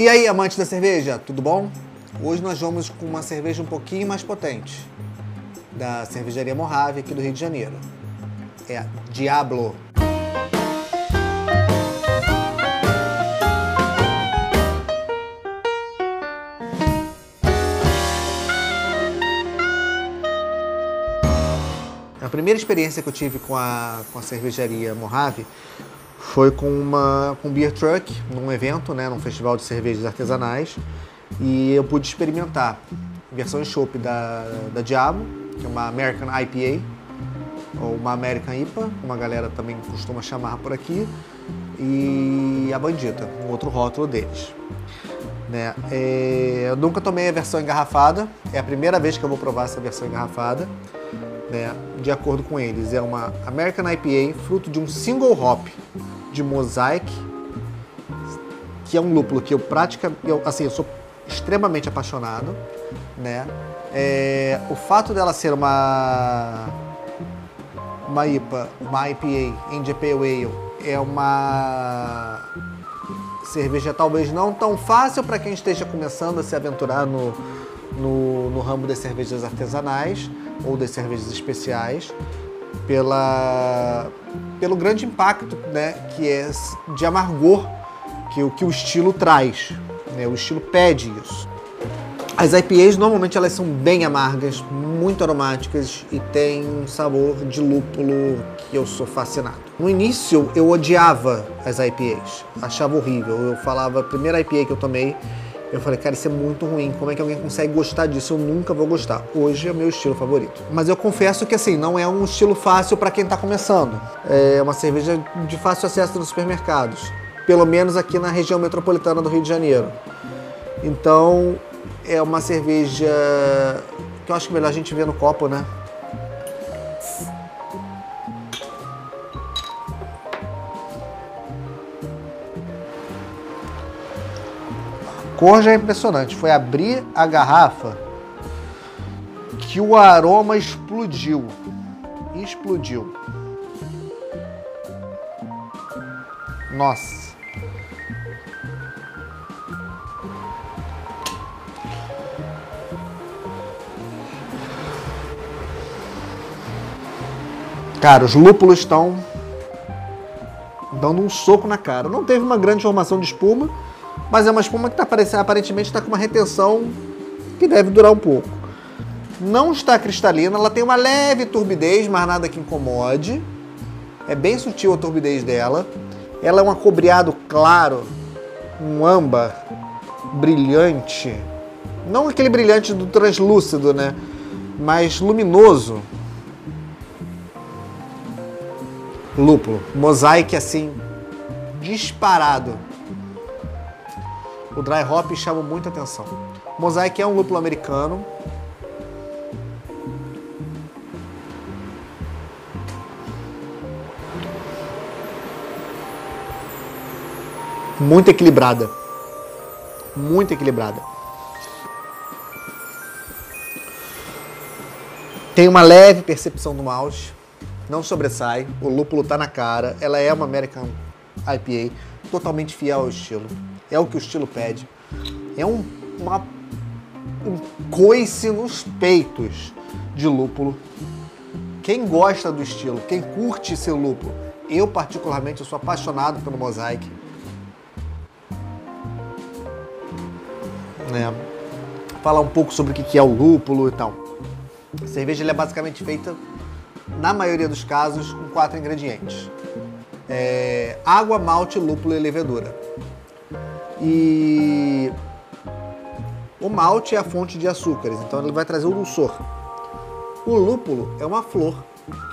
E aí, amantes da cerveja, tudo bom? Hoje nós vamos com uma cerveja um pouquinho mais potente, da cervejaria Mojave aqui do Rio de Janeiro. É a Diablo. A primeira experiência que eu tive com a, com a cervejaria Mojave foi com uma com beer truck num evento, né, num festival de cervejas artesanais, e eu pude experimentar a versão chopp da, da Diablo, que é uma American IPA, ou uma American IPA, como a galera também costuma chamar por aqui, e a Bandita, um outro rótulo deles. Né? É, eu nunca tomei a versão engarrafada, é a primeira vez que eu vou provar essa versão engarrafada. Né? De acordo com eles, é uma American IPA, fruto de um single hop de Mosaic, que é um lúpulo que eu praticamente, eu, assim, eu sou extremamente apaixonado, né? É, o fato dela ser uma uma IPA, uma IPA, India Pale Ale, é uma cerveja talvez não tão fácil para quem esteja começando a se aventurar no, no, no ramo das cervejas artesanais ou das cervejas especiais, pela, pelo grande impacto né, que é de amargor que, o que o estilo traz. Né, o estilo pede isso. As IPAs normalmente elas são bem amargas, muito aromáticas e têm um sabor de lúpulo que eu sou fascinado. No início eu odiava as IPAs, achava horrível. Eu falava, a primeira IPA que eu tomei, eu falei, cara, isso é muito ruim. Como é que alguém consegue gostar disso? Eu nunca vou gostar. Hoje é meu estilo favorito. Mas eu confesso que assim, não é um estilo fácil para quem está começando. É uma cerveja de fácil acesso nos supermercados, pelo menos aqui na região metropolitana do Rio de Janeiro. Então, é uma cerveja que eu acho que melhor a gente ver no copo, né? Cor já é impressionante. Foi abrir a garrafa que o aroma explodiu. Explodiu. Nossa. Cara, os lúpulos estão dando um soco na cara. Não teve uma grande formação de espuma, mas é uma espuma que tá, aparentemente está com uma retenção que deve durar um pouco. Não está cristalina, ela tem uma leve turbidez, mas nada que incomode. É bem sutil a turbidez dela. Ela é um acobreado claro, um âmbar brilhante. Não aquele brilhante do translúcido, né? Mas luminoso. lúpulo. Mosaic assim, disparado. O dry hop chama muita atenção. Mosaic é um lúpulo americano. Muito equilibrada. Muito equilibrada. Tem uma leve percepção do malte não sobressai, o lúpulo tá na cara, ela é uma American IPA, totalmente fiel ao estilo. É o que o estilo pede. É um, uma, um coice nos peitos de lúpulo. Quem gosta do estilo, quem curte seu lúpulo, eu particularmente eu sou apaixonado pelo Mosaic. É, falar um pouco sobre o que é o lúpulo e tal. A cerveja é basicamente feita na maioria dos casos, com quatro ingredientes: é, água, malte, lúpulo e levedura. E o malte é a fonte de açúcares, então ele vai trazer o dulçor. O lúpulo é uma flor,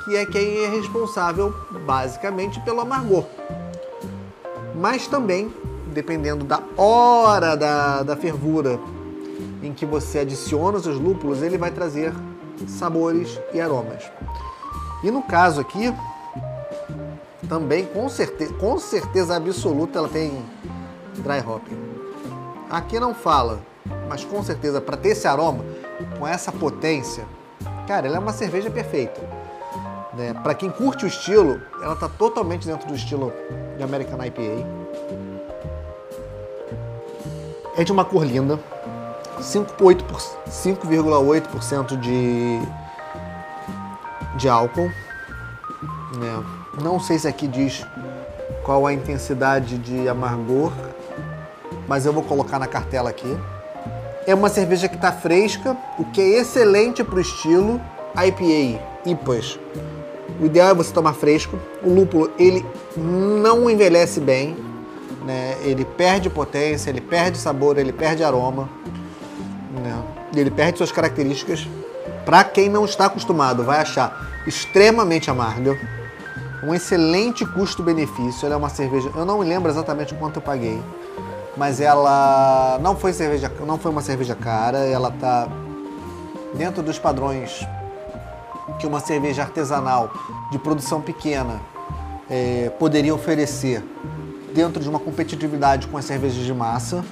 que é quem é responsável basicamente pelo amargor. Mas também, dependendo da hora da, da fervura em que você adiciona os seus lúpulos, ele vai trazer sabores e aromas. E no caso aqui, também com certeza, com certeza absoluta ela tem dry hopping. Aqui não fala, mas com certeza para ter esse aroma, com essa potência, cara, ela é uma cerveja perfeita. Né? Para quem curte o estilo, ela está totalmente dentro do estilo de American IPA. É de uma cor linda, 5,8% de, de álcool. Né? Não sei se aqui diz qual a intensidade de amargor, mas eu vou colocar na cartela aqui. É uma cerveja que está fresca, o que é excelente para o estilo IPA, IPAs. O ideal é você tomar fresco. O lúpulo ele não envelhece bem, né? Ele perde potência, ele perde sabor, ele perde aroma, né? Ele perde suas características. Para quem não está acostumado, vai achar extremamente amarga. Um excelente custo-benefício. Ela é uma cerveja. Eu não me lembro exatamente quanto eu paguei, mas ela não foi cerveja, não foi uma cerveja cara. Ela tá dentro dos padrões que uma cerveja artesanal de produção pequena é, poderia oferecer dentro de uma competitividade com as cervejas de massa.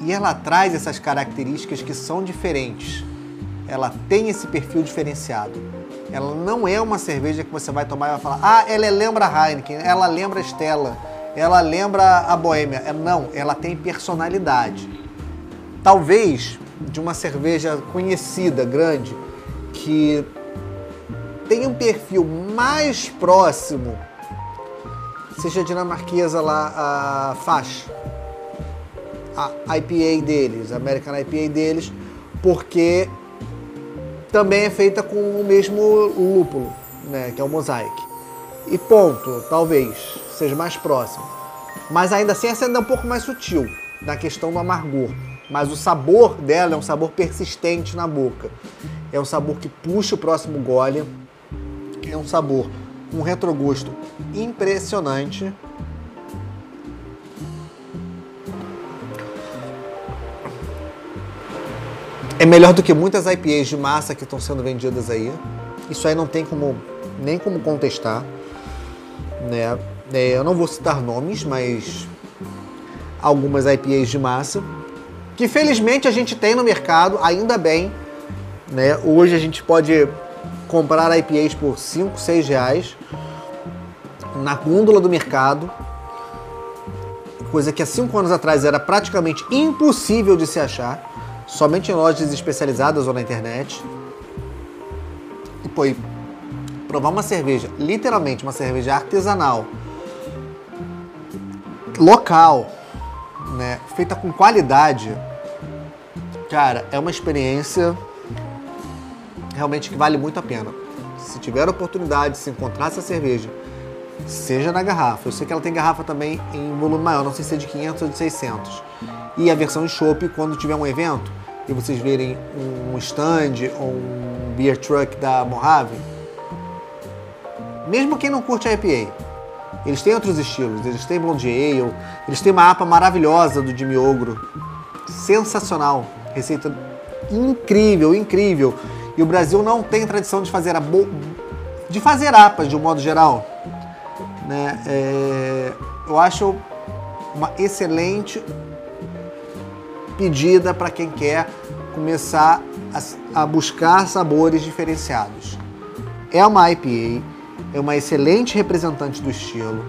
E ela traz essas características que são diferentes. Ela tem esse perfil diferenciado. Ela não é uma cerveja que você vai tomar e vai falar, ah, ela lembra a Heineken, ela lembra Stella, ela lembra a Boêmia. É, não, ela tem personalidade. Talvez de uma cerveja conhecida, grande, que tem um perfil mais próximo, seja a dinamarquesa lá, a Fash, a IPA deles, a American IPA deles, porque também é feita com o mesmo lúpulo, né, que é o Mosaic. E ponto, talvez seja mais próximo. Mas ainda assim essa ainda é um pouco mais sutil na questão do amargor. Mas o sabor dela é um sabor persistente na boca. É um sabor que puxa o próximo gole é um sabor com um retrogosto impressionante. É melhor do que muitas IPAs de massa que estão sendo vendidas aí. Isso aí não tem como nem como contestar, né? É, eu não vou citar nomes, mas algumas IPAs de massa que felizmente a gente tem no mercado, ainda bem, né? Hoje a gente pode comprar IPAs por 5, 6 reais na gôndola do mercado, coisa que há 5 anos atrás era praticamente impossível de se achar, somente em lojas especializadas ou na internet. E pô, provar uma cerveja, literalmente uma cerveja artesanal, local, né, feita com qualidade, cara, é uma experiência realmente que vale muito a pena. Se tiver a oportunidade de se encontrar essa cerveja, seja na garrafa. Eu sei que ela tem garrafa também em volume maior, não sei se é de 500 ou de 600. E a versão em chopp, quando tiver um evento e vocês verem um stand ou um beer truck da Mojave, mesmo quem não curte a IPA, eles têm outros estilos, eles têm Blonde Ale, eles têm uma APA maravilhosa do Jimmy Ogro, sensacional, receita incrível, incrível. E o Brasil não tem tradição de fazer, bo... de fazer apas de um modo geral. Né? É... Eu acho uma excelente pedida para quem quer começar a, a buscar sabores diferenciados. É uma IPA, é uma excelente representante do estilo.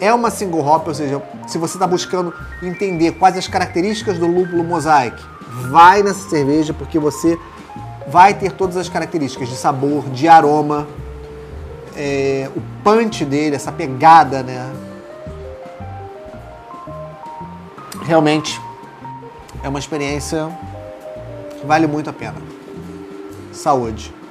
É uma single hop, ou seja, se você está buscando entender quais as características do lúpulo mosaic, vai nessa cerveja porque você vai ter todas as características de sabor, de aroma, é, o punch dele, essa pegada, né? Realmente é uma experiência que vale muito a pena. Saúde!